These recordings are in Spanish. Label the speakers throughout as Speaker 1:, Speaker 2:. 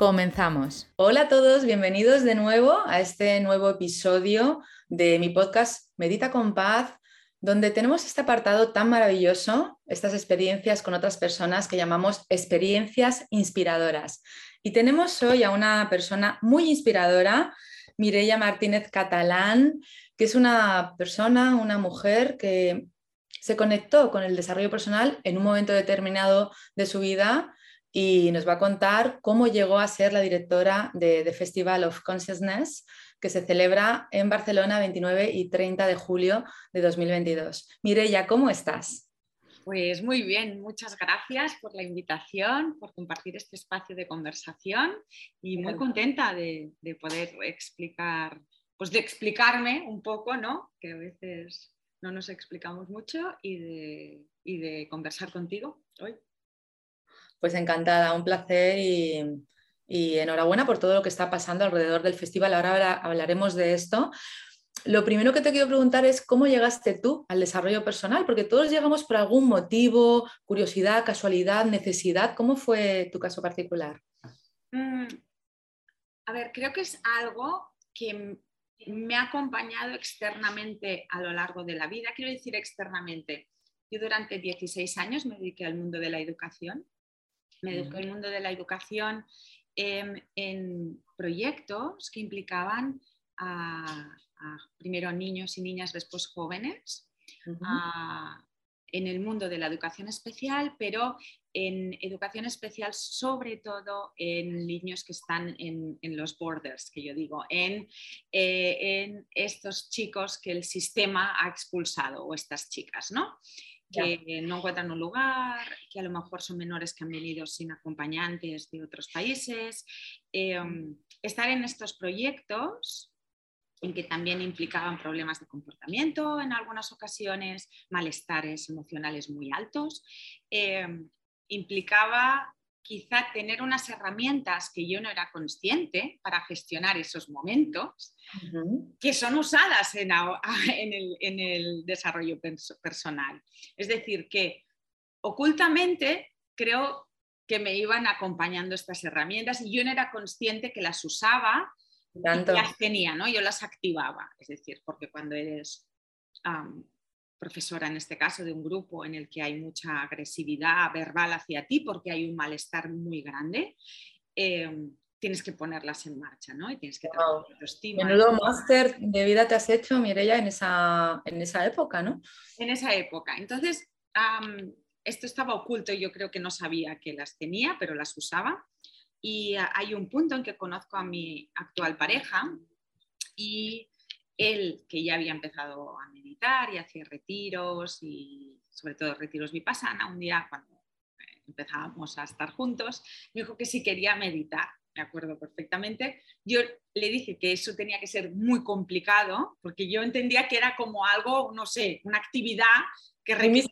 Speaker 1: Comenzamos. Hola a todos, bienvenidos de nuevo a este nuevo episodio de mi podcast Medita con Paz, donde tenemos este apartado tan maravilloso, estas experiencias con otras personas que llamamos experiencias inspiradoras. Y tenemos hoy a una persona muy inspiradora, Mireia Martínez Catalán, que es una persona, una mujer que se conectó con el desarrollo personal en un momento determinado de su vida y nos va a contar cómo llegó a ser la directora de The Festival of Consciousness, que se celebra en Barcelona 29 y 30 de julio de 2022. Mireya, ¿cómo estás?
Speaker 2: Pues muy bien, muchas gracias por la invitación, por compartir este espacio de conversación y muy contenta de, poder explicar, pues de explicarme un poco, ¿no? Que a veces no nos explicamos mucho y de, y de conversar contigo hoy.
Speaker 1: Pues encantada, un placer y, enhorabuena por todo lo que está pasando alrededor del festival. Ahora hablaremos de esto. Lo primero que te quiero preguntar es cómo llegaste tú al desarrollo personal, porque todos llegamos por algún motivo, curiosidad, casualidad, necesidad. ¿Cómo fue tu caso particular?
Speaker 2: Mm, a ver, creo que es algo que me ha acompañado externamente a lo largo de la vida. Quiero decir externamente. Yo durante 16 años me dediqué al mundo de la educación. Me dediqué al mundo de la educación en proyectos que implicaban a, primero niños y niñas, después jóvenes, en el mundo de la educación especial, pero en educación especial sobre todo en niños que están en, los borders, que yo digo, en, eh, en, estos chicos que el sistema ha expulsado o estas chicas, ¿no? Que no encuentran un lugar, que a lo mejor son menores que han venido sin acompañantes de otros países. Em, estar en estos proyectos en que también implicaban problemas de comportamiento en algunas ocasiones, malestares emocionales muy altos, em, implicaba quizá tener unas herramientas que yo no era consciente para gestionar esos momentos, que son usadas en, el, desarrollo personal. Es decir, que ocultamente creo que me iban acompañando estas herramientas y yo no era consciente que las usaba y las tenía, ¿no? Yo las activaba. Es decir, porque cuando eres profesora en este caso de un grupo en el que hay mucha agresividad verbal hacia ti porque hay un malestar muy grande, em, tienes que ponerlas en marcha, ¿no? Y tienes que
Speaker 1: wow. Menudo máster de vida te has hecho, Mireya, en esa, en esa época, ¿no?
Speaker 2: En esa época. Entonces, esto estaba oculto y yo creo que no sabía que las tenía, pero las usaba. Y hay un punto en que conozco a mi actual pareja y él, que ya había empezado a meditar y hacía retiros y sobre todo retiros vipassana, un día cuando eh, empezábamos a estar juntos, me dijo que sí quería meditar. Me acuerdo perfectamente. Yo le dije que eso tenía que ser muy complicado porque yo entendía que era como algo, no sé, una actividad que requería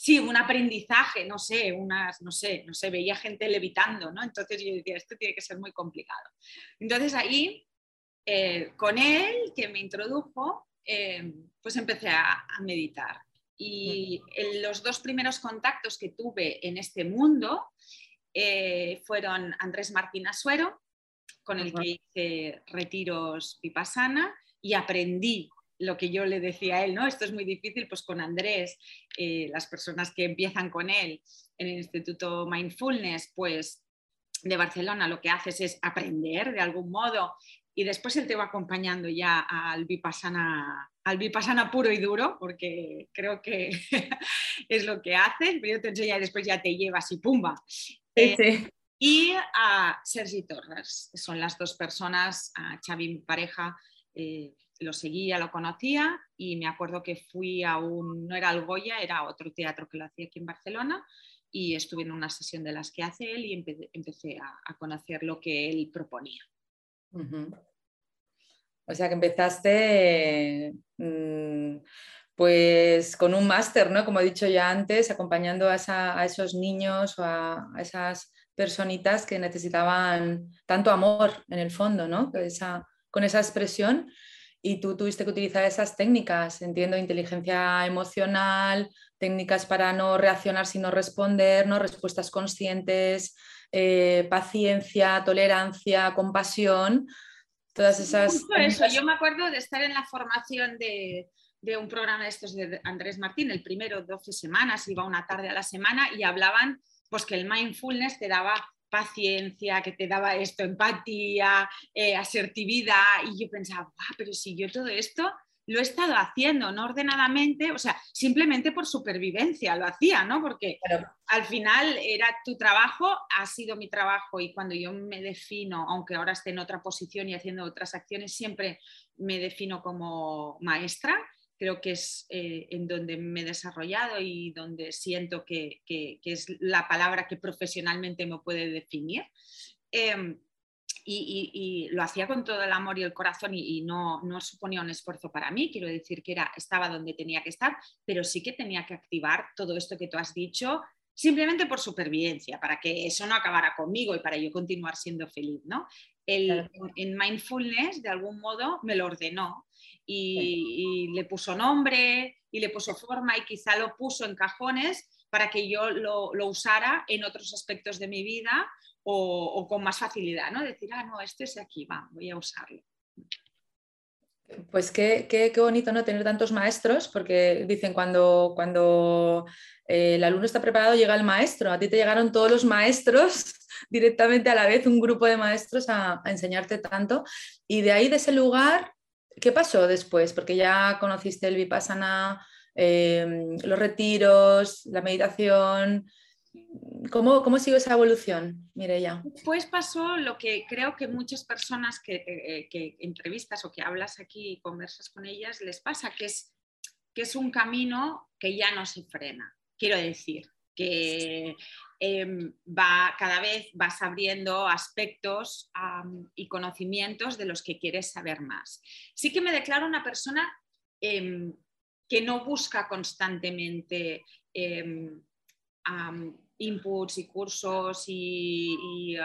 Speaker 2: sí, un aprendizaje, no sé, unas, no sé, no sé, veía gente levitando, ¿no? Entonces yo decía, esto tiene que ser muy complicado. Entonces ahí eh, con él, que me introdujo, eh, pues empecé a, meditar. Y los dos primeros contactos que tuve en este mundo eh, fueron Andrés Martín Asuero, con el que hice retiros vipassana y aprendí lo que yo le decía a él, ¿no? Esto es muy difícil, pues con Andrés, las personas que empiezan con él en el Instituto Mindfulness, pues de Barcelona, lo que haces es aprender de algún modo y después él te va acompañando ya al Vipassana al vipassana puro y duro, porque creo que es lo que hace, pero te enseña y después ya te llevas y pumba. Eh, y a Sergi Torres, son las dos personas, a Xavi, mi pareja, eh, lo seguía, lo conocía y me acuerdo que fui a un, no era el Goya, era otro teatro que lo hacía aquí en Barcelona y estuve en una sesión de las que hace él y empecé, a, conocer lo que él proponía.
Speaker 1: O sea que empezaste mm, pues con un máster, ¿no? Como he dicho ya antes, acompañando a, esos niños o a, esas personitas que necesitaban tanto amor en el fondo, ¿no? con esa expresión y tú tuviste que utilizar esas técnicas, entiendo, inteligencia emocional, técnicas para no reaccionar sino responder, ¿no? respuestas conscientes, eh, paciencia, tolerancia, compasión, todas esas...
Speaker 2: eso, yo me acuerdo de estar en la formación de, de un programa de estos de Andrés Martín, el primero 12 semanas, iba una tarde a la semana y hablaban pues que el mindfulness te daba paciencia, que te daba esto, empatía, eh, asertividad, y yo pensaba, pero si yo todo esto lo he estado haciendo, no ordenadamente, o sea, simplemente por supervivencia lo hacía, ¿no? Porque al final era tu trabajo, ha sido mi trabajo y cuando yo me defino, aunque ahora esté en otra posición y haciendo otras acciones, siempre me defino como maestra creo que es eh, en donde me he desarrollado y donde siento que, es la palabra que profesionalmente me puede definir. Em, y, lo hacía con todo el amor y el corazón y, no, no, suponía un esfuerzo para mí, quiero decir que era, estaba donde tenía que estar, pero sí que tenía que activar todo esto que tú has dicho simplemente por supervivencia, para que eso no acabara conmigo y para yo continuar siendo feliz. ¿no? El, en mindfulness, de algún modo, me lo ordenó y, le puso nombre y le puso forma y quizá lo puso en cajones para que yo lo, usara en otros aspectos de mi vida o, con más facilidad, ¿no? Decir, ah, no, este es aquí, va, voy a usarlo.
Speaker 1: Pues qué, qué, qué, bonito no tener tantos maestros, porque dicen cuando, cuando eh, el alumno está preparado llega el maestro. A ti te llegaron todos los maestros directamente a la vez, un grupo de maestros a, enseñarte tanto. Y de ahí, de ese lugar, ¿Qué pasó después? Porque ya conociste el vipassana, em, los retiros, la meditación. ¿Cómo, cómo sigue esa evolución, Mireya?
Speaker 2: Después pasó lo que creo que muchas personas que, eh, que, entrevistas o que hablas aquí y conversas con ellas les pasa, que es, que es un camino que ya no se frena. Quiero decir, que Em, va, cada vez vas abriendo aspectos y conocimientos de los que quieres saber más. Sí que me declaro una persona em, que no busca constantemente inputs y cursos y,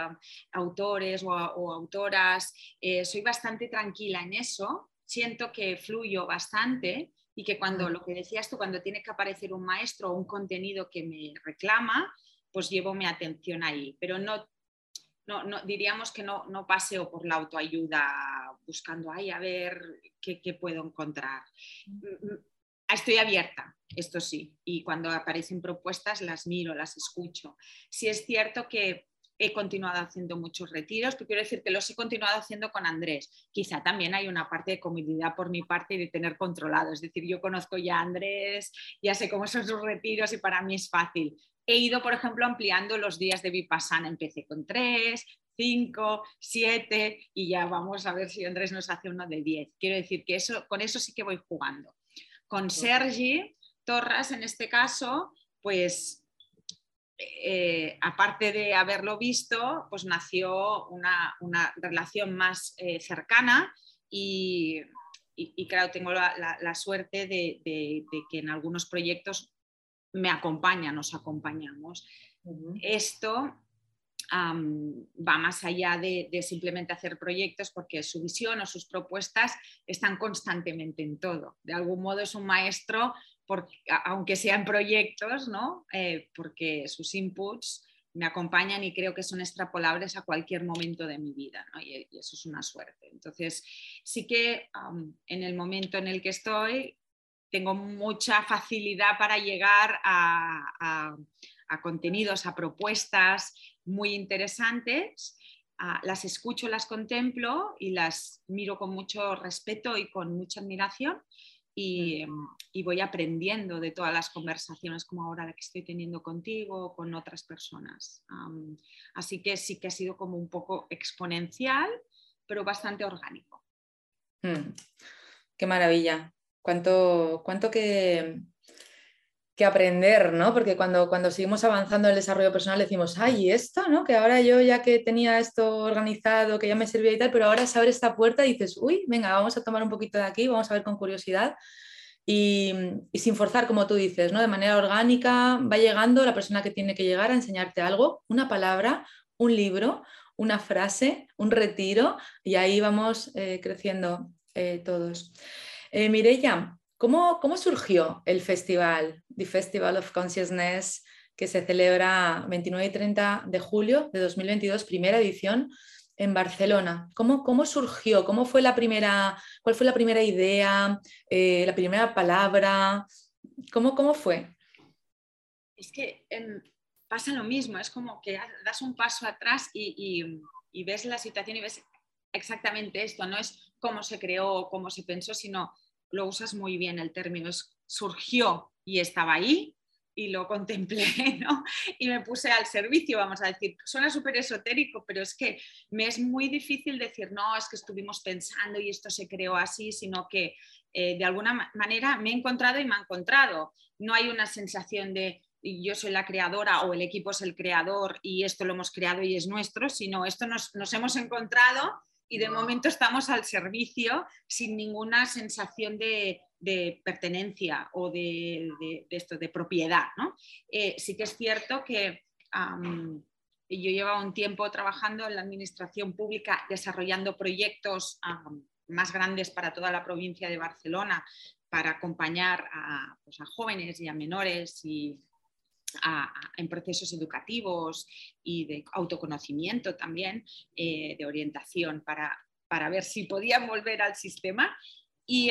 Speaker 2: autores o, autoras. Eh, soy bastante tranquila en eso, siento que fluyo bastante y que cuando lo que decías tú, cuando tiene que aparecer un maestro o un contenido que me reclama, pues llevo mi atención ahí, pero no, no, diríamos que no, no, paseo por la autoayuda buscando, ahí a ver qué, puedo encontrar. Estoy abierta, esto sí, y cuando aparecen propuestas las miro, las escucho. Si es cierto que he continuado haciendo muchos retiros, pero quiero decir que los he continuado haciendo con Andrés. Quizá también hay una parte de comodidad por mi parte y de tener controlado. Es decir, yo conozco ya a Andrés, ya sé cómo son sus retiros y para mí es fácil he ido, por ejemplo, ampliando los días de Vipassana. Empecé con tres, cinco, siete y ya vamos a ver si Andrés nos hace uno de diez. Quiero decir que eso, con eso sí que voy jugando. Con Sergi Torras, en este caso, pues eh, aparte de haberlo visto, pues nació una, relación más eh, cercana y, claro, tengo la, suerte de, que en algunos proyectos me acompaña, nos acompañamos. Esto va más allá de, simplemente hacer proyectos porque su visión o sus propuestas están constantemente en todo. De algún modo es un maestro, aunque sean proyectos, ¿no? Eh, porque sus inputs me acompañan y creo que son extrapolables a cualquier momento de mi vida, y, eso es una suerte. Entonces, sí que en el momento en el que estoy, tengo mucha facilidad para llegar a, contenidos, a propuestas muy interesantes. las escucho, las contemplo y las miro con mucho respeto y con mucha admiración y, voy aprendiendo de todas las conversaciones como ahora la que estoy teniendo contigo o con otras personas. así que sí que ha sido como un poco exponencial, pero bastante orgánico.
Speaker 1: Mm, qué maravilla. Cuánto, cuánto que, que aprender, ¿no? Porque cuando, cuando seguimos avanzando en el desarrollo personal decimos, ay, esto, ¿no? Que ahora yo ya que tenía esto organizado, que ya me servía y tal, pero ahora se abre esta puerta y dices, uy, venga, vamos a tomar un poquito de aquí, vamos a ver con curiosidad. Y, sin forzar, como tú dices, ¿no? De manera orgánica va llegando la persona que tiene que llegar a enseñarte algo, una palabra, un libro, una frase, un retiro, y ahí vamos eh, creciendo eh, todos. Eh, ¿Cómo, surgió el festival, The Festival of Consciousness, que se celebra 29 y 30 de julio de 2022, primera edición en Barcelona? ¿Cómo, cómo surgió? ¿Cómo fue la primera, ¿Cuál fue la primera idea, eh, la primera palabra? ¿Cómo, cómo fue?
Speaker 2: Es que em, pasa lo mismo, es como que das un paso atrás y, y ves la situación y ves exactamente esto, no es cómo se creó, cómo se pensó, sino lo usas muy bien el término, surgió y estaba ahí y lo contemplé. Y me puse al servicio, vamos a decir. Suena súper esotérico, pero es que me es muy difícil decir, no, es que estuvimos pensando y esto se creó así, sino que eh, de alguna manera me he encontrado y me ha encontrado. No hay una sensación de yo soy la creadora o el equipo es el creador y esto lo hemos creado y es nuestro, sino esto nos, nos hemos encontrado y de momento estamos al servicio sin ninguna sensación de, pertenencia o de, esto, de propiedad. Eh, sí que es cierto que yo llevaba un tiempo trabajando en la administración pública desarrollando proyectos más grandes para toda la provincia de Barcelona para acompañar a, pues, a jóvenes y a menores y en procesos educativos y de autoconocimiento también, eh, de orientación para, para, ver si podían volver al sistema. Y,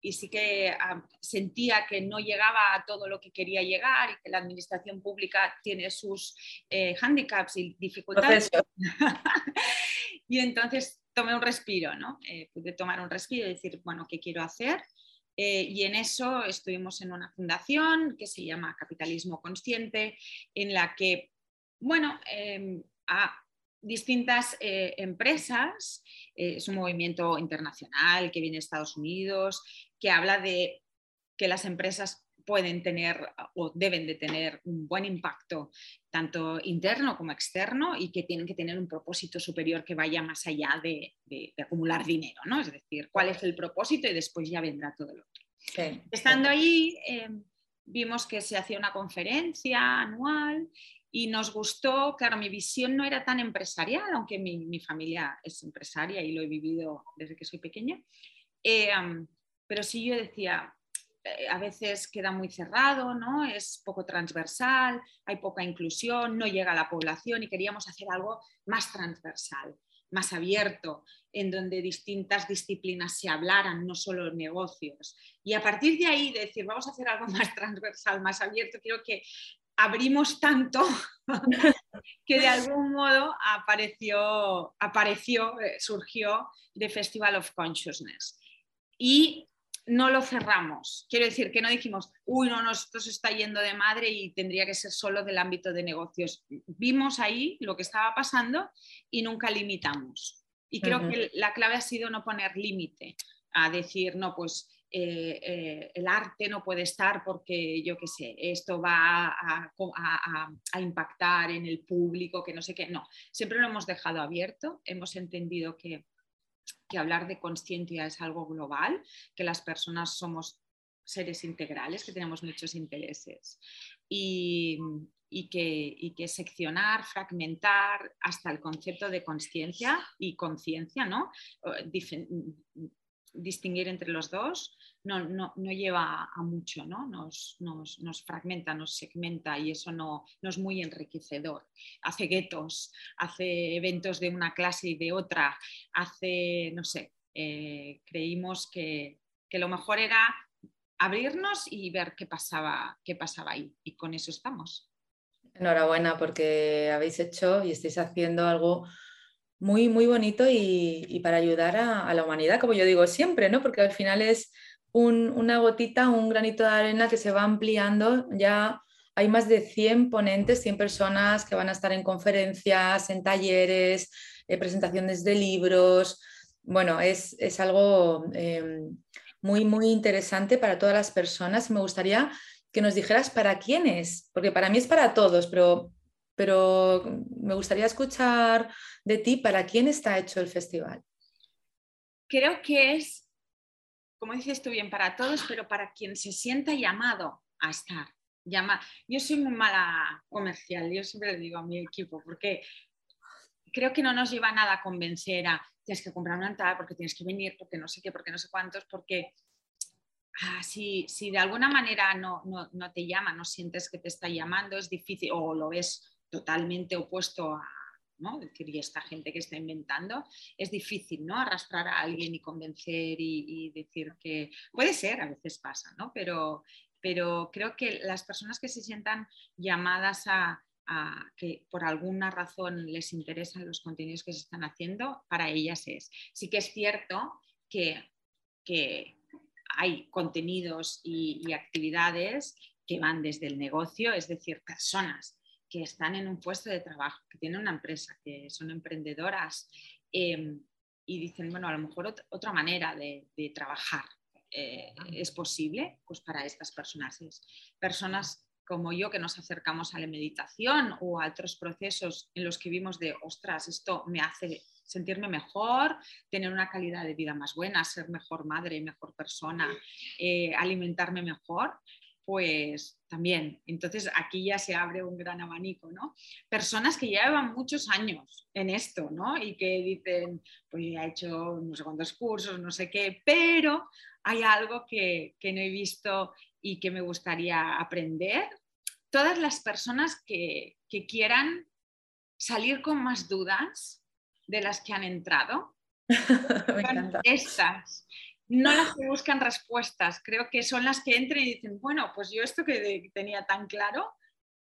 Speaker 2: y sí que sentía que no llegaba a todo lo que quería llegar y que la administración pública tiene sus eh, handicaps y dificultades. y entonces tomé un respiro, ¿no? Eh, pude tomar un respiro y decir, bueno, ¿qué quiero hacer? Eh, y en eso estuvimos en una fundación que se llama Capitalismo Consciente, en la que, bueno, em, a distintas eh, empresas, eh, es un movimiento internacional que viene de Estados Unidos, que habla de que las empresas pueden tener o deben de tener un buen impacto tanto interno como externo y que tienen que tener un propósito superior que vaya más allá de, acumular dinero, ¿no? Es decir, cuál es el propósito y después ya vendrá todo lo otro. Estando ahí, em, vimos que se hacía una conferencia anual y nos gustó, claro, mi visión no era tan empresarial, aunque mi, familia es empresaria y lo he vivido desde que soy pequeña, em, pero sí yo decía, eh, a veces queda muy cerrado, ¿no? es poco transversal, hay poca inclusión, no llega a la población y queríamos hacer algo más transversal, más abierto, en donde distintas disciplinas se hablaran, no solo negocios. Y a partir de ahí decir, vamos a hacer algo más transversal, más abierto, creo que abrimos tanto que de algún modo apareció, apareció eh, surgió The Festival of Consciousness. Y no lo cerramos. Quiero decir que no dijimos, uy, no, esto se está yendo de madre y tendría que ser solo del ámbito de negocios. Vimos ahí lo que estaba pasando y nunca limitamos. Y creo que la clave ha sido no poner límite, a decir, no, pues eh, eh, el arte no puede estar porque, yo qué sé, esto va a, a, impactar en el público, que no sé qué. No, siempre lo hemos dejado abierto, hemos entendido que que hablar de conciencia es algo global, que las personas somos seres integrales, que tenemos muchos intereses y, que, que, seccionar, fragmentar hasta el concepto de conciencia y conciencia, ¿no? Distinguir entre los dos no, no, no lleva a mucho, ¿no? Nos, nos, nos, fragmenta, nos segmenta y eso no, no, es muy enriquecedor. Hace guetos, hace eventos de una clase y de otra, hace, no sé, eh, creímos que, que, lo mejor era abrirnos y ver qué pasaba, qué pasaba ahí y con eso estamos.
Speaker 1: Enhorabuena porque habéis hecho y estáis haciendo algo muy, muy bonito y, para ayudar a, la humanidad, como yo digo siempre, ¿no? Porque al final es una gotita, un granito de arena que se va ampliando. Ya hay más de 100 ponentes, 100 personas que van a estar en conferencias, en talleres, eh, presentaciones de libros. Bueno, es, algo em, muy, muy interesante para todas las personas. Me gustaría que nos dijeras para quién es, porque para mí es para todos, pero, pero me gustaría escuchar de ti para quién está hecho el festival.
Speaker 2: Creo que es, como dices tú bien, para todos, pero para quien se sienta llamado a estar. Yo soy muy mala comercial, yo siempre le digo a mi equipo, porque creo que no nos lleva nada a convencer a tienes que comprar una entrada porque tienes que venir, porque no sé qué, porque no sé cuántos, porque ah, si, de alguna manera no, no, te llama, no sientes que te está llamando, es difícil, o lo ves totalmente opuesto a, ¿no? decir, y esta gente que está inventando, es difícil, ¿no? Arrastrar a alguien y convencer y, decir que puede ser, a veces pasa, ¿no? Pero, pero creo que las personas que se sientan llamadas a, que por alguna razón les interesan los contenidos que se están haciendo, para ellas es. Sí que es cierto que, hay contenidos y, actividades que van desde el negocio, es decir, personas que están en un puesto de trabajo, que tienen una empresa, que son emprendedoras em, y dicen, bueno, a lo mejor otra manera de, trabajar eh, es posible, pues para estas personas personas como yo que nos acercamos a la meditación o a otros procesos en los que vimos de, ostras, esto me hace sentirme mejor, tener una calidad de vida más buena, ser mejor madre, mejor persona, eh, alimentarme mejor, pues también. Entonces aquí ya se abre un gran abanico, ¿no? Personas que llevan muchos años en esto, ¿no? Y que dicen, pues ya he hecho no sé cuántos cursos, no sé qué, pero hay algo que, que no he visto y que me gustaría aprender. Todas las personas que, quieran salir con más dudas de las que han entrado, estas, no las que buscan respuestas, creo que son las que entran y dicen, bueno, pues yo esto que tenía tan claro,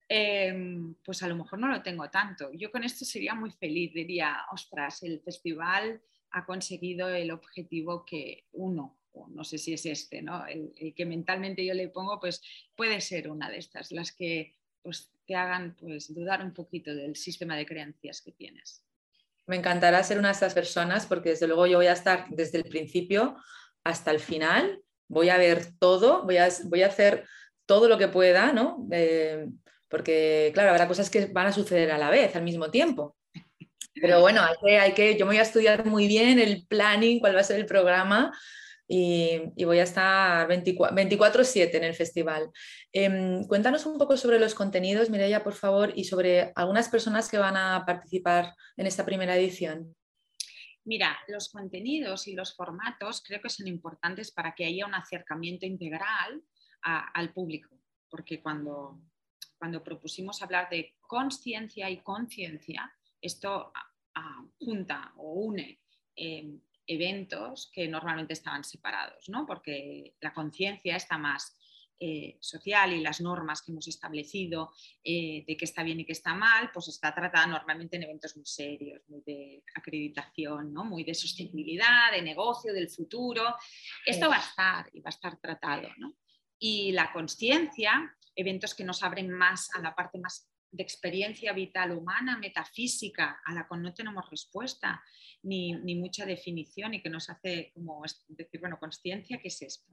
Speaker 2: em, pues a lo mejor no lo tengo tanto. Yo con esto sería muy feliz, diría, ostras, el festival ha conseguido el objetivo que uno no sé si es este, ¿no? El, que mentalmente yo le pongo, pues puede ser una de estas, las que pues, te hagan pues, dudar un poquito del sistema de creencias que tienes.
Speaker 1: Me encantará ser una de estas personas porque desde luego yo voy a estar desde el principio hasta el final, voy a ver todo, voy a, voy a hacer todo lo que pueda, ¿no? Eh, porque, claro, habrá cosas que van a suceder a la vez, al mismo tiempo. Pero bueno, hay que, hay que, yo me voy a estudiar muy bien el planning, cuál va a ser el programa, y, voy a estar 24/7 en el festival. Em, cuéntanos un poco sobre los contenidos, Mireia, por favor, y sobre algunas personas que van a participar en esta primera edición.
Speaker 2: Mira, los contenidos y los formatos creo que son importantes para que haya un acercamiento integral al público, porque cuando, cuando propusimos hablar de conciencia y conciencia, esto junta o une em, eventos que normalmente estaban separados, ¿no? porque la conciencia está más eh, social y las normas que hemos establecido eh, de qué está bien y qué está mal, pues está tratada normalmente en eventos muy serios, muy de acreditación, ¿no? muy de sostenibilidad, de negocio, del futuro. Esto va a estar y va a estar tratado. ¿no? Y la conciencia, eventos que nos abren más a la parte más de experiencia vital humana, metafísica, a la que no tenemos respuesta ni, mucha definición y que nos hace como decir, bueno, conciencia, ¿qué es esto?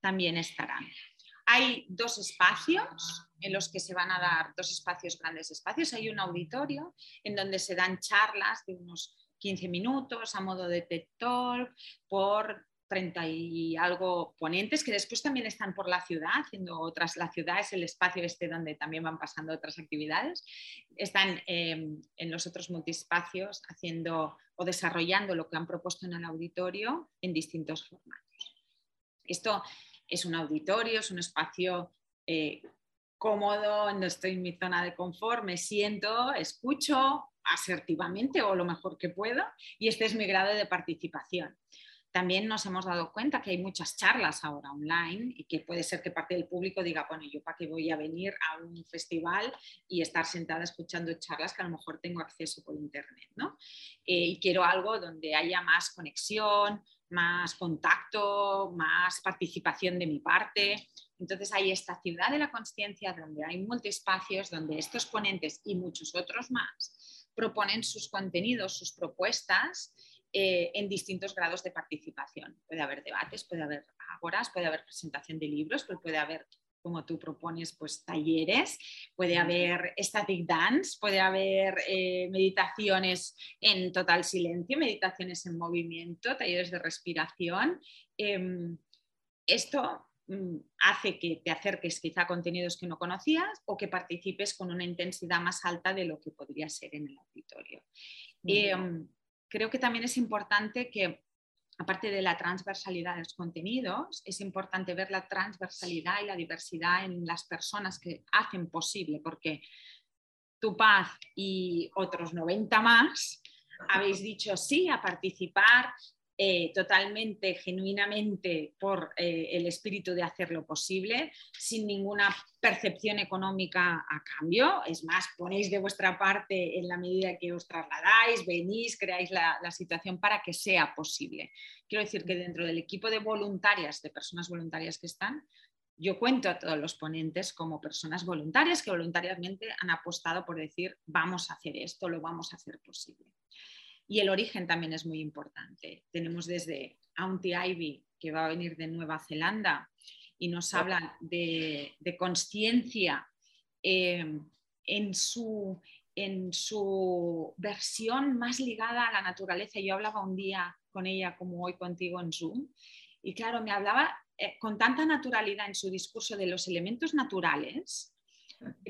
Speaker 2: También estarán. Hay dos espacios en los que se van a dar, dos espacios, grandes espacios. Hay un auditorio en donde se dan charlas de unos 15 minutos a modo de TED Talk por 30 y algo ponentes que después también están por la ciudad, haciendo otras, la ciudad es el espacio este donde también van pasando otras actividades, están em, en los otros multiespacios haciendo o desarrollando lo que han propuesto en el auditorio en distintos formatos. Esto es un auditorio, es un espacio eh, cómodo, no estoy en mi zona de confort, me siento, escucho asertivamente o lo mejor que puedo y este es mi grado de participación también nos hemos dado cuenta que hay muchas charlas ahora online y que puede ser que parte del público diga, bueno, yo para qué voy a venir a un festival y estar sentada escuchando charlas que a lo mejor tengo acceso por internet, ¿no? Eh, y quiero algo donde haya más conexión, más contacto, más participación de mi parte. Entonces hay esta ciudad de la conciencia donde hay multiespacios, donde estos ponentes y muchos otros más proponen sus contenidos, sus propuestas eh, en distintos grados de participación. Puede haber debates, puede haber agoras, puede haber presentación de libros, puede haber como tú propones, pues talleres, puede haber static dance, puede haber eh, meditaciones en total silencio, meditaciones en movimiento, talleres de respiración. Em, esto mm, hace que te acerques quizá a contenidos que no conocías o que participes con una intensidad más alta de lo que podría ser en el auditorio. Em, creo que también es importante que aparte de la transversalidad de los contenidos, es importante ver la transversalidad y la diversidad en las personas que hacen posible, porque tu paz y otros 90 más habéis dicho sí a participar eh, totalmente, genuinamente por eh, el espíritu de hacerlo posible, sin ninguna percepción económica a cambio. Es más, ponéis de vuestra parte en la medida que os trasladáis, venís, creáis la, la situación para que sea posible. Quiero decir que dentro del equipo de voluntarias, de personas voluntarias que están, yo cuento a todos los ponentes como personas voluntarias que voluntariamente han apostado por decir, vamos a hacer esto, lo vamos a hacer posible. Y el origen también es muy importante. Tenemos desde Auntie Ivy, que va a venir de Nueva Zelanda, y nos habla de, conciencia eh, en, su, en su versión más ligada a la naturaleza. Yo hablaba un día con ella, como hoy contigo en Zoom, y claro, me hablaba eh, con tanta naturalidad en su discurso de los elementos naturales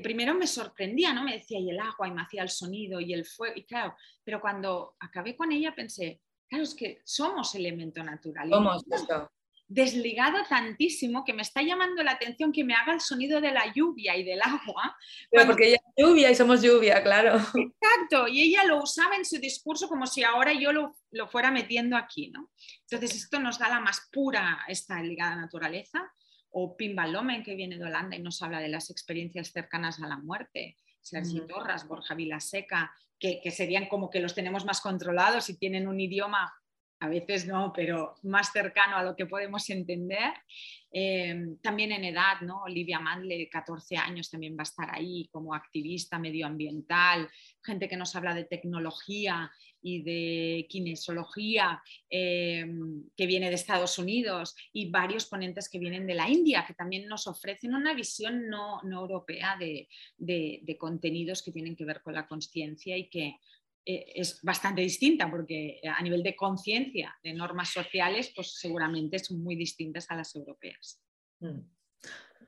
Speaker 2: primero me sorprendía, ¿no? Me decía, y el agua, y me hacía el sonido, y el fuego, y claro, pero cuando acabé con ella pensé, claro, es que somos elemento natural.
Speaker 1: Somos esto.
Speaker 2: Desligado tantísimo que me está llamando la atención que me haga el sonido de la lluvia y del agua.
Speaker 1: porque ella es lluvia y somos lluvia, claro.
Speaker 2: Exacto, y ella lo usaba en su discurso como si ahora yo lo, lo fuera metiendo aquí, ¿no? Entonces esto nos da la más pura, esta ligada naturaleza, o Pim Lomen, que viene de Holanda y nos habla de las experiencias cercanas a la muerte, Sergi Torras, Borja Vilaseca, que, que serían como que los tenemos más controlados y tienen un idioma a veces no, pero más cercano a lo que podemos entender. Eh, también en edad, ¿no? Olivia Mandle, 14 años, también va a estar ahí como activista medioambiental, gente que nos habla de tecnología y de kinesiología eh, que viene de Estados Unidos y varios ponentes que vienen de la India, que también nos ofrecen una visión no, europea de, de contenidos que tienen que ver con la conciencia y que eh, es bastante distinta porque a nivel de conciencia, de normas sociales, pues seguramente son muy distintas a las europeas. Mm.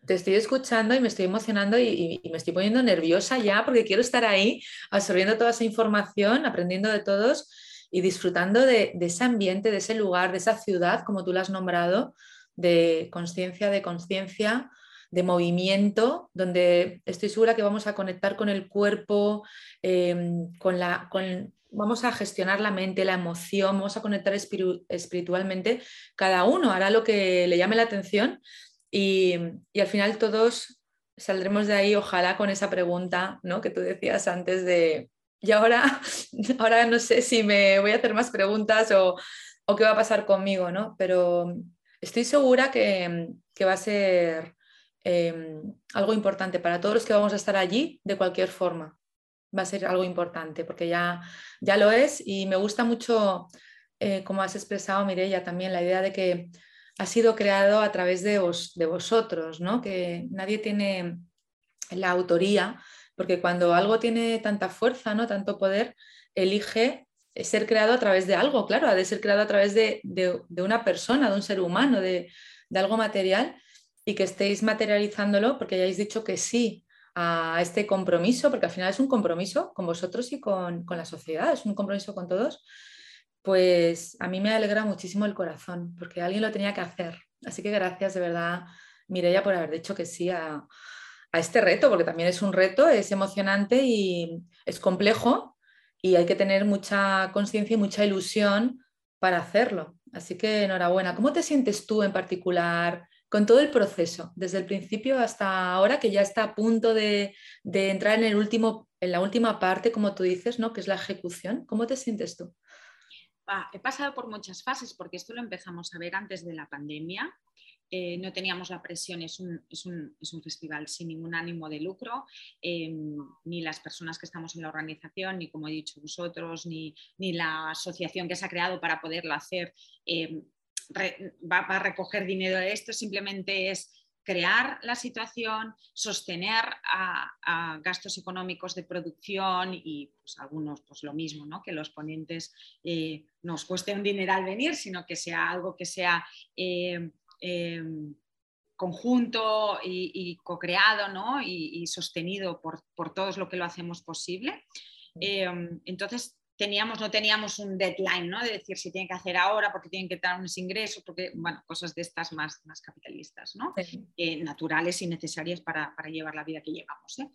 Speaker 1: Te estoy escuchando y me estoy emocionando y, me estoy poniendo nerviosa ya porque quiero estar ahí absorbiendo toda esa información, aprendiendo de todos y disfrutando de, ese ambiente, de ese lugar, de esa ciudad, como tú lo has nombrado, de conciencia, de conciencia, de movimiento, donde estoy segura que vamos a conectar con el cuerpo, em, con la, con, vamos a gestionar la mente, la emoción, vamos a conectar espiritualmente. Cada uno hará lo que le llame la atención y, al final todos saldremos de ahí, ojalá con esa pregunta ¿no? que tú decías antes de, y ahora, ahora no sé si me voy a hacer más preguntas o, o qué va a pasar conmigo, ¿no? Pero estoy segura que, que va a ser Em, algo importante para todos los que vamos a estar allí de cualquier forma. Va a ser algo importante porque ya, ya lo es y me gusta mucho, eh, como has expresado, Mireia, también la idea de que ha sido creado a través de, vos, de vosotros, ¿no? que nadie tiene la autoría, porque cuando algo tiene tanta fuerza, ¿no? tanto poder, elige ser creado a través de algo, claro, ha de ser creado a través de, una persona, de un ser humano, de, de algo material y que estéis materializándolo porque hayáis dicho que sí a este compromiso, porque al final es un compromiso con vosotros y con, la sociedad, es un compromiso con todos, pues a mí me alegra muchísimo el corazón, porque alguien lo tenía que hacer. Así que gracias de verdad, Mireia, por haber dicho que sí a, este reto, porque también es un reto, es emocionante y es complejo y hay que tener mucha conciencia y mucha ilusión para hacerlo. Así que enhorabuena. ¿Cómo te sientes tú en particular con todo el proceso, desde el principio hasta ahora, que ya está a punto de, entrar en, el último, en la última parte, como tú dices, ¿no? que es la ejecución. ¿Cómo te sientes tú?
Speaker 2: He pasado por muchas fases porque esto lo empezamos a ver antes de la pandemia. Eh, no teníamos la presión, es un, es, un, es un, festival sin ningún ánimo de lucro, em, ni las personas que estamos en la organización, ni como he dicho vosotros, ni, ni la asociación que se ha creado para poderlo hacer em, va, va, a recoger dinero de esto, simplemente es crear la situación, sostener a, gastos económicos de producción y pues, algunos pues lo mismo, ¿no? que los ponentes eh, nos cueste un dineral venir, sino que sea algo que sea eh, eh, conjunto y, co-creado ¿no? y, sostenido por, por, todos lo que lo hacemos posible. entonces, teníamos, no teníamos un deadline, ¿no? De decir si tienen que hacer ahora porque tienen que dar unos ingresos, porque, bueno, cosas de estas más, más capitalistas, ¿no? Eh, naturales y necesarias para, para, llevar la vida que llevamos. ¿eh?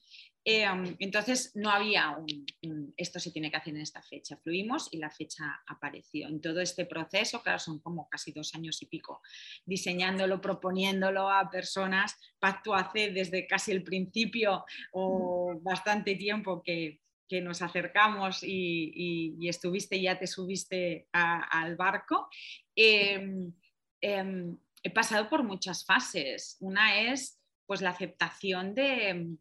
Speaker 2: Eh, um, entonces, no había un, esto se tiene que hacer en esta fecha. Fluimos y la fecha apareció. En todo este proceso, claro, son como casi dos años y pico, diseñándolo, proponiéndolo a personas. Pacto hace desde casi el principio o bastante tiempo que, que nos acercamos y, estuviste, ya te subiste al barco, em, em, he pasado por muchas fases. Una es pues la aceptación de,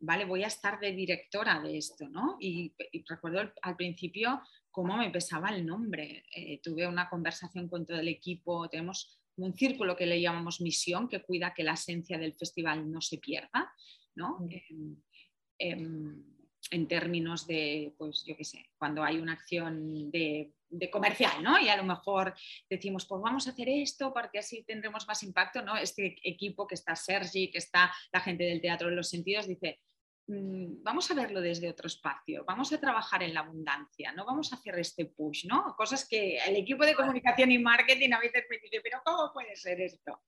Speaker 2: vale, voy a estar de directora de esto, ¿no? Y, recuerdo al principio cómo me pesaba el nombre. Eh, tuve una conversación con todo el equipo, tenemos un círculo que le llamamos misión, que cuida que la esencia del festival no se pierda, ¿no? Em, en términos de, pues yo qué sé, cuando hay una acción de, comercial, ¿no? Y a lo mejor decimos, pues vamos a hacer esto porque así tendremos más impacto, ¿no? Este equipo que está Sergi, que está la gente del Teatro de los Sentidos, dice, mm, vamos a verlo desde otro espacio, vamos a trabajar en la abundancia, no vamos a hacer este push, ¿no? Cosas que el equipo de comunicación y marketing a veces me dice, pero ¿cómo puede ser esto?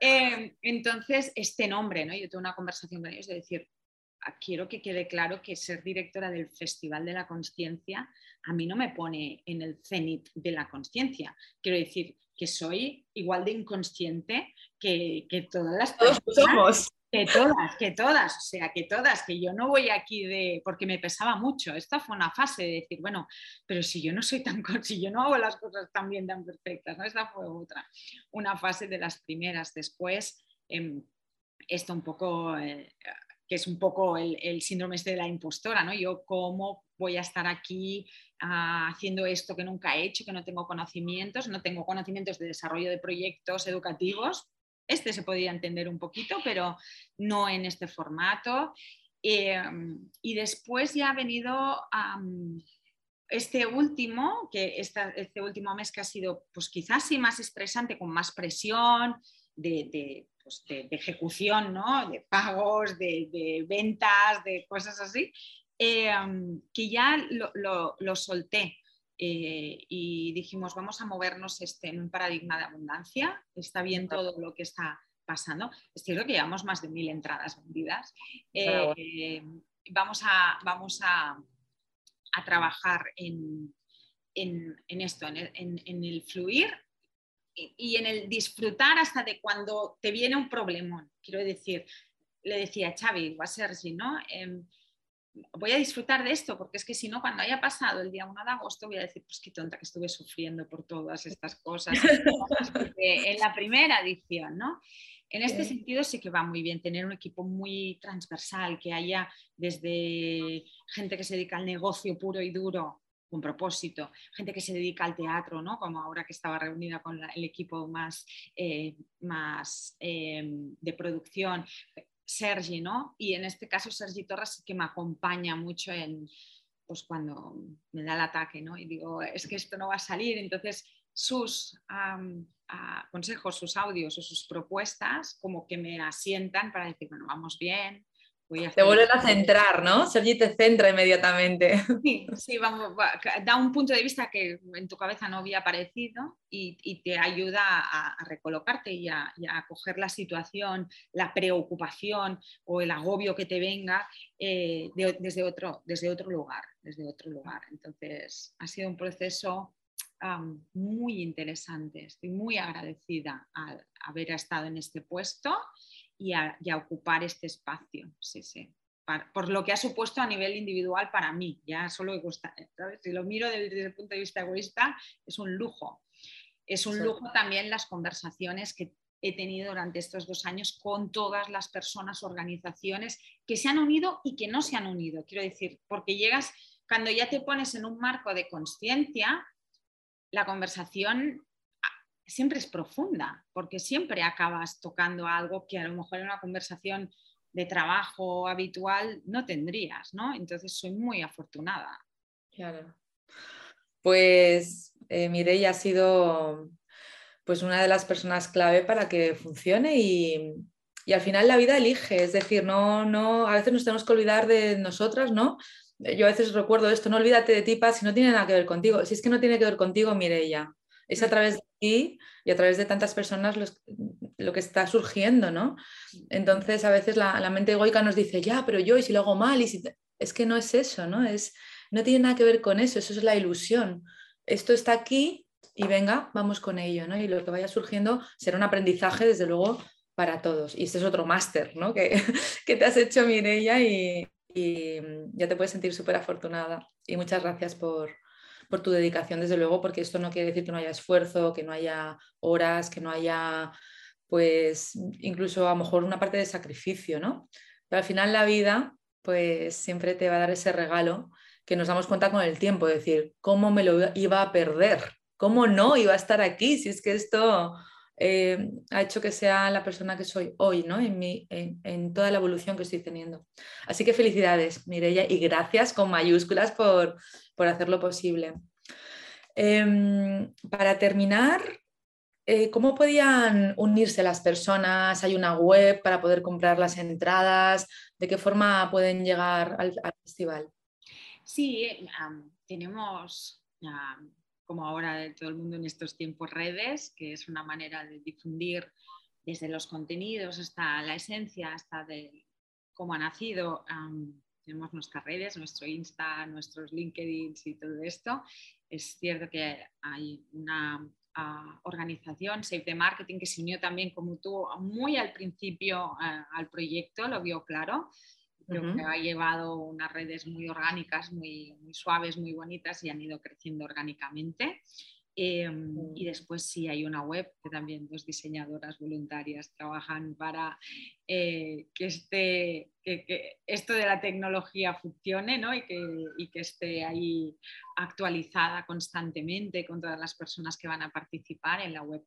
Speaker 2: Eh, entonces, este nombre, ¿no? Yo tuve una conversación con ellos de decir, quiero que quede claro que ser directora del Festival de la Conciencia a mí no me pone en el cenit de la conciencia. Quiero decir que soy igual de inconsciente que, todas las
Speaker 1: personas.
Speaker 2: Que todas, que todas, o sea, que todas, que yo no voy aquí de, porque me pesaba mucho. Esta fue una fase de decir, bueno, pero si yo no soy tan, si yo no hago las cosas tan bien, tan perfectas, ¿no? Esta fue otra, una fase de las primeras. Después, eh, esto un poco eh, que es un poco el, síndrome este de la impostora, ¿no? Yo cómo voy a estar aquí ah, haciendo esto que nunca he hecho, que no tengo conocimientos, no tengo conocimientos de desarrollo de proyectos educativos. Este se podría entender un poquito, pero no en este formato. Em, y después ya ha venido este último, que este último mes que ha sido pues quizás sí más estresante, con más presión, de pues, de, ejecución, ¿no? de pagos, de, ventas, de cosas así, eh, que ya lo, solté. Eh, y dijimos, vamos a movernos este, en un paradigma de abundancia, está bien todo lo que está pasando. Es cierto que llevamos más de mil entradas vendidas. Eh, vamos a, vamos a, trabajar en, esto, en el fluir y en el disfrutar hasta de cuando te viene un problema. Quiero decir, le decía a Xavi va a ser así, ¿no? Em, voy a disfrutar de esto, porque es que si no, cuando haya pasado el día 1 de agosto, voy a decir, pues qué tonta que estuve sufriendo por todas estas cosas. en la primera edición, ¿no? En este sentido sí que va muy bien tener un equipo muy transversal, que haya desde gente que se dedica al negocio puro y duro, con propósito, gente que se dedica al teatro, ¿no? como ahora que estaba reunida con el equipo más, eh, más em, de producción, Sergi, ¿no? y en este caso Sergi Torres que me acompaña mucho en, pues cuando me da el ataque ¿no? y digo, es que esto no va a salir, entonces sus consejos, sus audios o sus propuestas como que me asientan para decir, bueno, vamos bien,
Speaker 1: te vuelven a centrar, ¿no? Sergi te centra inmediatamente.
Speaker 2: Sí, sí, vamos, da un punto de vista que en tu cabeza no había aparecido y, te ayuda a, recolocarte y a, coger la situación, la preocupación o el agobio que te venga eh, desde, otro, desde otro lugar, desde otro lugar. Entonces, ha sido un proceso muy interesante. Estoy muy agradecida al haber estado en este puesto y a, ocupar este espacio. Sí, sí. por lo que ha supuesto a nivel individual para mí. Ya solo gusta, si lo miro desde, el punto de vista egoísta, es un lujo. Es un lujo también las conversaciones que he tenido durante estos dos años con todas las personas, organizaciones que se han unido y que no se han unido. Quiero decir, porque llegas, cuando ya te pones en un marco de conciencia, la conversación siempre es profunda, porque siempre acabas tocando algo que a lo mejor en una conversación de trabajo habitual no tendrías, ¿no? Entonces soy muy afortunada.
Speaker 1: Claro. Pues eh, Mireia ha sido pues una de las personas clave para que funcione y, al final la vida elige, es decir, no, no, a veces nos tenemos que olvidar de nosotras, ¿no? Yo a veces recuerdo esto, no olvídate de ti, si no tiene nada que ver contigo. Si es que no tiene que ver contigo, Mireia, es a través de ti y a través de tantas personas lo que está surgiendo, ¿no? Entonces a veces la, mente egoica nos dice, ya, pero yo, y si lo hago mal, y si es que no es eso, ¿no? Es, no tiene nada que ver con eso, eso es la ilusión. Esto está aquí y venga, vamos con ello, ¿no? Y lo que vaya surgiendo será un aprendizaje, desde luego, para todos. Y este es otro máster, ¿no? Que, que te has hecho, Mireia, y, ya te puedes sentir súper afortunada. Y muchas gracias por, por tu dedicación, desde luego, porque esto no quiere decir que no haya esfuerzo, que no haya horas, que no haya, pues, incluso a lo mejor una parte de sacrificio, ¿no? Pero al final la vida, pues, siempre te va a dar ese regalo que nos damos cuenta con el tiempo, es decir, ¿cómo me lo iba a perder? ¿Cómo no iba a estar aquí? Si es que esto eh, ha hecho que sea la persona que soy hoy, ¿no? En, mi, en, toda la evolución que estoy teniendo. Así que felicidades, Mireia, y gracias con mayúsculas por, hacerlo posible. Em, para terminar, eh, ¿cómo podían unirse las personas? ¿Hay una web para poder comprar las entradas? ¿De qué forma pueden llegar al, festival?
Speaker 2: Sí, eh, tenemos como ahora de todo el mundo en estos tiempos redes, que es una manera de difundir desde los contenidos hasta la esencia, hasta de cómo ha nacido. tenemos nuestras redes, nuestro Insta, nuestros LinkedIn y todo esto. Es cierto que hay una ah, organización, Save the Marketing, que se unió también como tú muy al principio ah, al proyecto, lo vio claro. Creo que ha llevado unas redes muy orgánicas, muy, muy, suaves, muy bonitas y han ido creciendo orgánicamente. Em, y después sí hay una web que también dos diseñadoras voluntarias trabajan para eh, que, este, que, esto de la tecnología funcione ¿no? y, que, y, que, esté ahí actualizada constantemente con todas las personas que van a participar en la web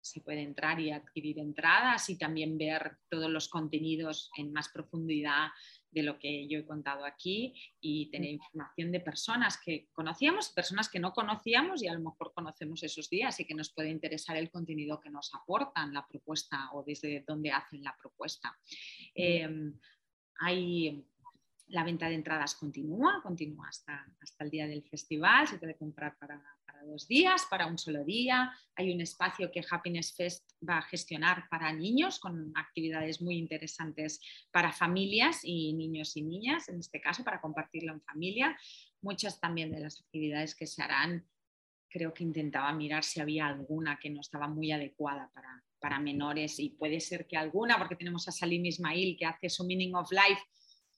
Speaker 2: se puede entrar y adquirir entradas y también ver todos los contenidos en más profundidad de lo que yo he contado aquí y tener información de personas que conocíamos, personas que no conocíamos y a lo mejor conocemos esos días y que nos puede interesar el contenido que nos aportan la propuesta o desde dónde hacen la propuesta. Em, hay la venta de entradas continúa, continúa hasta, hasta el día del festival, se puede comprar para, dos días, para un solo día. Hay un espacio que Happiness Fest va a gestionar para niños con actividades muy interesantes para familias y niños y niñas, en este caso para compartirlo en familia. Muchas también de las actividades que se harán, creo que intentaba mirar si había alguna que no estaba muy adecuada para, para menores y puede ser que alguna, porque tenemos a Salim Ismail que hace su Meaning of Life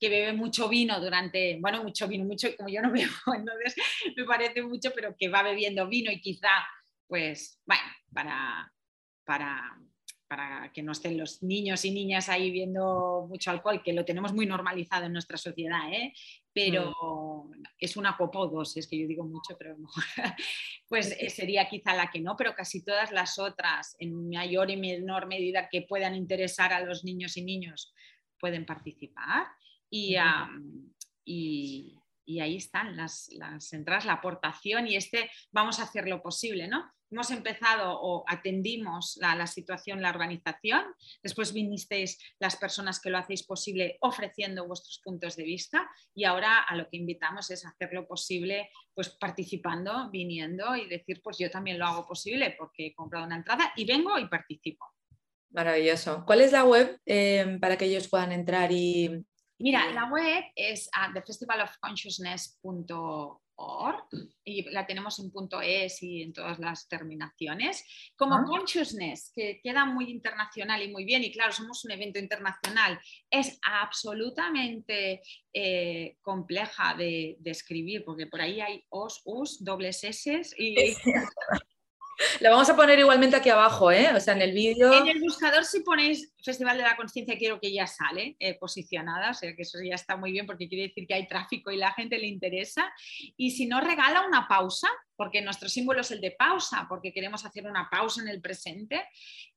Speaker 2: que bebe mucho vino durante, bueno, mucho vino, mucho, como yo no bebo, entonces me parece mucho, pero que va bebiendo vino y quizá, pues, bueno, para, para, para que no estén los niños y niñas ahí viendo mucho alcohol, que lo tenemos muy normalizado en nuestra sociedad, ¿eh? pero mm. es una copa dos, es que yo digo mucho, pero pues eh, sería quizá la que no, pero casi todas las otras, en mayor y menor medida que puedan interesar a los niños y niños, pueden participar. Y, y, ahí están las, entradas, la aportación y este vamos a hacer lo posible, ¿no? Hemos empezado o atendimos la, la, situación, la organización, después vinisteis las personas que lo hacéis posible ofreciendo vuestros puntos de vista y ahora a lo que invitamos es hacerlo posible pues participando, viniendo y decir pues yo también lo hago posible porque he comprado una entrada y vengo y participo.
Speaker 1: Maravilloso. ¿Cuál es la web eh, para que ellos puedan entrar y,
Speaker 2: Mira, la web es uh, thefestivalofconsciousness.org y la tenemos en .es y en todas las terminaciones. Como ah. Consciousness, que queda muy internacional y muy bien, y claro, somos un evento internacional, es absolutamente eh, compleja de, de, escribir, porque por ahí hay os, us, dobles s y...
Speaker 1: La vamos a poner igualmente aquí abajo, ¿eh? O sea, en el vídeo.
Speaker 2: En el buscador, si ponéis Festival de la Conciencia, quiero que ya sale eh, posicionada, o sea que eso ya está muy bien porque quiere decir que hay tráfico y la gente le interesa. Y si no, regala una pausa, porque nuestro símbolo es el de pausa, porque queremos hacer una pausa en el presente.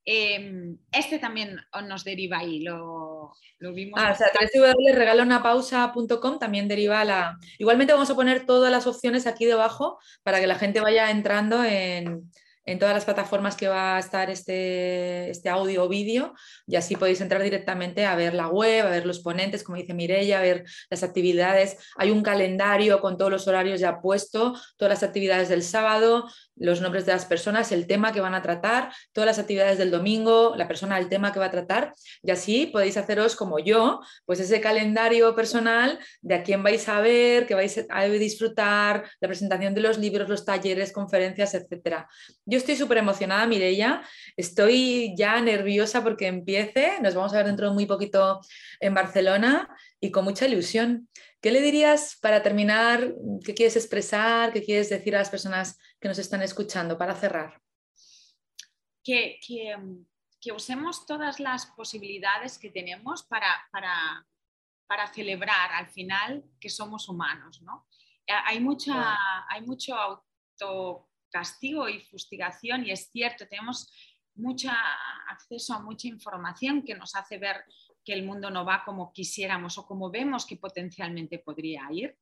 Speaker 2: Em, este también nos deriva ahí, lo, lo vimos.
Speaker 1: Ah, o sea, www.regalanapausa.com también deriva la. Igualmente vamos a poner todas las opciones aquí debajo para que la gente vaya entrando en en todas las plataformas que va a estar este, este audio o vídeo y así podéis entrar directamente a ver la web, a ver los ponentes, como dice Mirella, a ver las actividades. Hay un calendario con todos los horarios ya puesto, todas las actividades del sábado, los nombres de las personas, el tema que van a tratar, todas las actividades del domingo, la persona, el tema que va a tratar y así podéis haceros como yo, pues ese calendario personal de a quién vais a ver, que vais a disfrutar, la presentación de los libros, los talleres, conferencias, etcétera. Estoy súper emocionada, Mireia, estoy ya nerviosa porque empiece, nos vamos a ver dentro de muy poquito en Barcelona y con mucha ilusión. ¿Qué le dirías para terminar? ¿Qué quieres expresar? ¿Qué quieres decir a las personas que nos están escuchando para cerrar?
Speaker 2: Que, usemos todas las posibilidades que tenemos para, para, celebrar al final que somos humanos. ¿no? Hay, mucha, hay mucho autocastigo y fustigación y es cierto, tenemos mucho acceso a mucha información que nos hace ver que el mundo no va como quisiéramos o como vemos que potencialmente podría ir.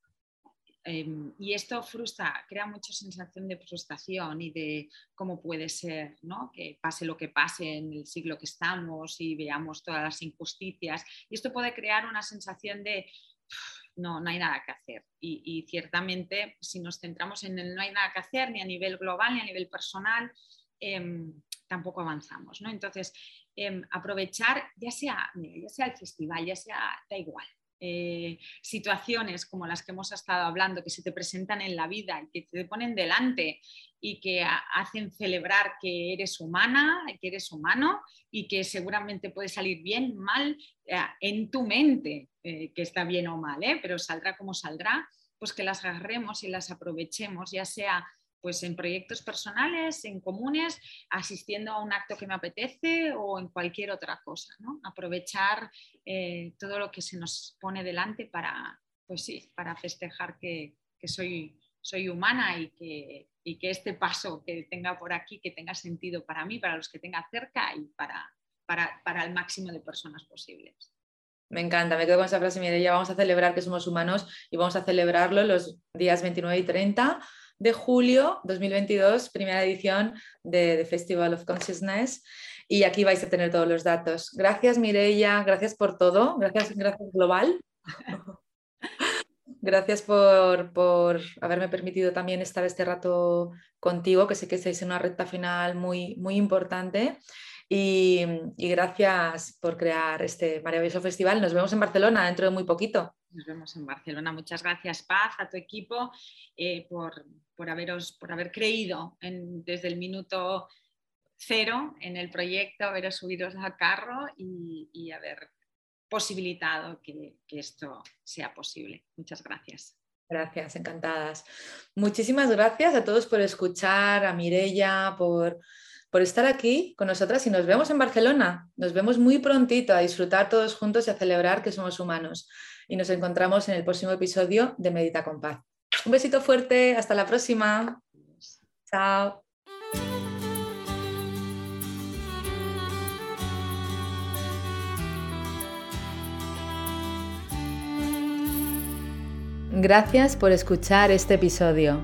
Speaker 2: Em, y esto frustra, crea mucha sensación de frustración y de cómo puede ser ¿no? que pase lo que pase en el siglo que estamos y veamos todas las injusticias. Y esto puede crear una sensación de no, no hay nada que hacer. Y, ciertamente, si nos centramos en el no hay nada que hacer, ni a nivel global ni a nivel personal, em, tampoco avanzamos. ¿no? Entonces, Em, aprovechar, ya sea, ya sea el festival, ya sea, da igual, eh, situaciones como las que hemos estado hablando, que se te presentan en la vida y que te ponen delante y que hacen celebrar que eres humana, que eres humano y que seguramente puede salir bien, mal, eh, en tu mente, eh, que está bien o mal, pero saldrá como saldrá, pues que las agarremos y las aprovechemos, ya sea pues en proyectos personales, en comunes, asistiendo a un acto que me apetece o en cualquier otra cosa. Aprovechar eh, todo lo que se nos pone delante para, pues sí, para festejar que, soy, soy humana y que, y que este paso que tenga por aquí, que tenga sentido para mí, para los que tenga cerca y para, para, para el máximo de personas posibles.
Speaker 1: Me encanta, me quedo con esa frase, ya vamos a celebrar que somos humanos y vamos a celebrarlo los días 29 y 30 de julio 2022, primera edición de The Festival of Consciousness. Y aquí vais a tener todos los datos. Gracias, Mireia, gracias por todo. Gracias, gracias Global. Gracias por, haberme permitido también estar este rato contigo, que sé que estáis en una recta final muy, muy importante. Y, y, gracias por crear este maravilloso festival. Nos vemos en Barcelona dentro de muy poquito.
Speaker 2: Nos vemos en Barcelona. Muchas gracias, Paz, a tu equipo eh, por, haberos, por haber creído desde el minuto cero en el proyecto, haberos subido al carro y, haber posibilitado que, esto sea posible. Muchas gracias.
Speaker 1: Gracias, encantadas. Muchísimas gracias a todos por escuchar, a Mirella, por, por estar aquí con nosotras y nos vemos en Barcelona. Nos vemos muy prontito a disfrutar todos juntos y a celebrar que somos humanos y nos encontramos en el próximo episodio de Medita con Paz. Un besito fuerte, hasta la próxima. Chao. Gracias por escuchar este episodio.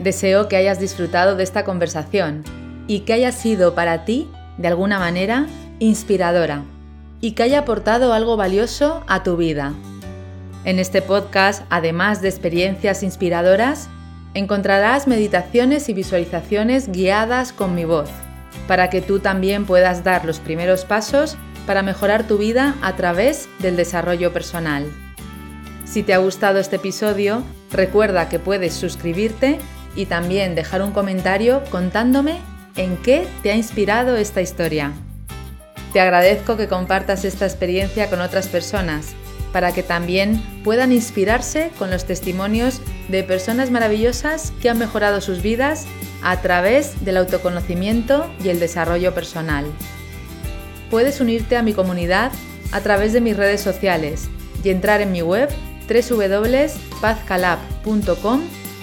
Speaker 1: Deseo que hayas disfrutado de esta conversación y que haya sido para ti, de alguna manera, inspiradora y que haya aportado algo valioso a tu vida. En este podcast, además de experiencias inspiradoras, encontrarás meditaciones y visualizaciones guiadas con mi voz, para que tú también puedas dar los primeros pasos para mejorar tu vida a través del desarrollo personal. Si te ha gustado este episodio, recuerda que puedes suscribirte y también dejar un comentario contándome en qué te ha inspirado esta historia. Te agradezco que compartas esta experiencia con otras personas para que también puedan inspirarse con los testimonios de personas maravillosas que han mejorado sus vidas a través del autoconocimiento y el desarrollo personal. Puedes unirte a mi comunidad a través de mis redes sociales y entrar en mi web www.pazcalab.com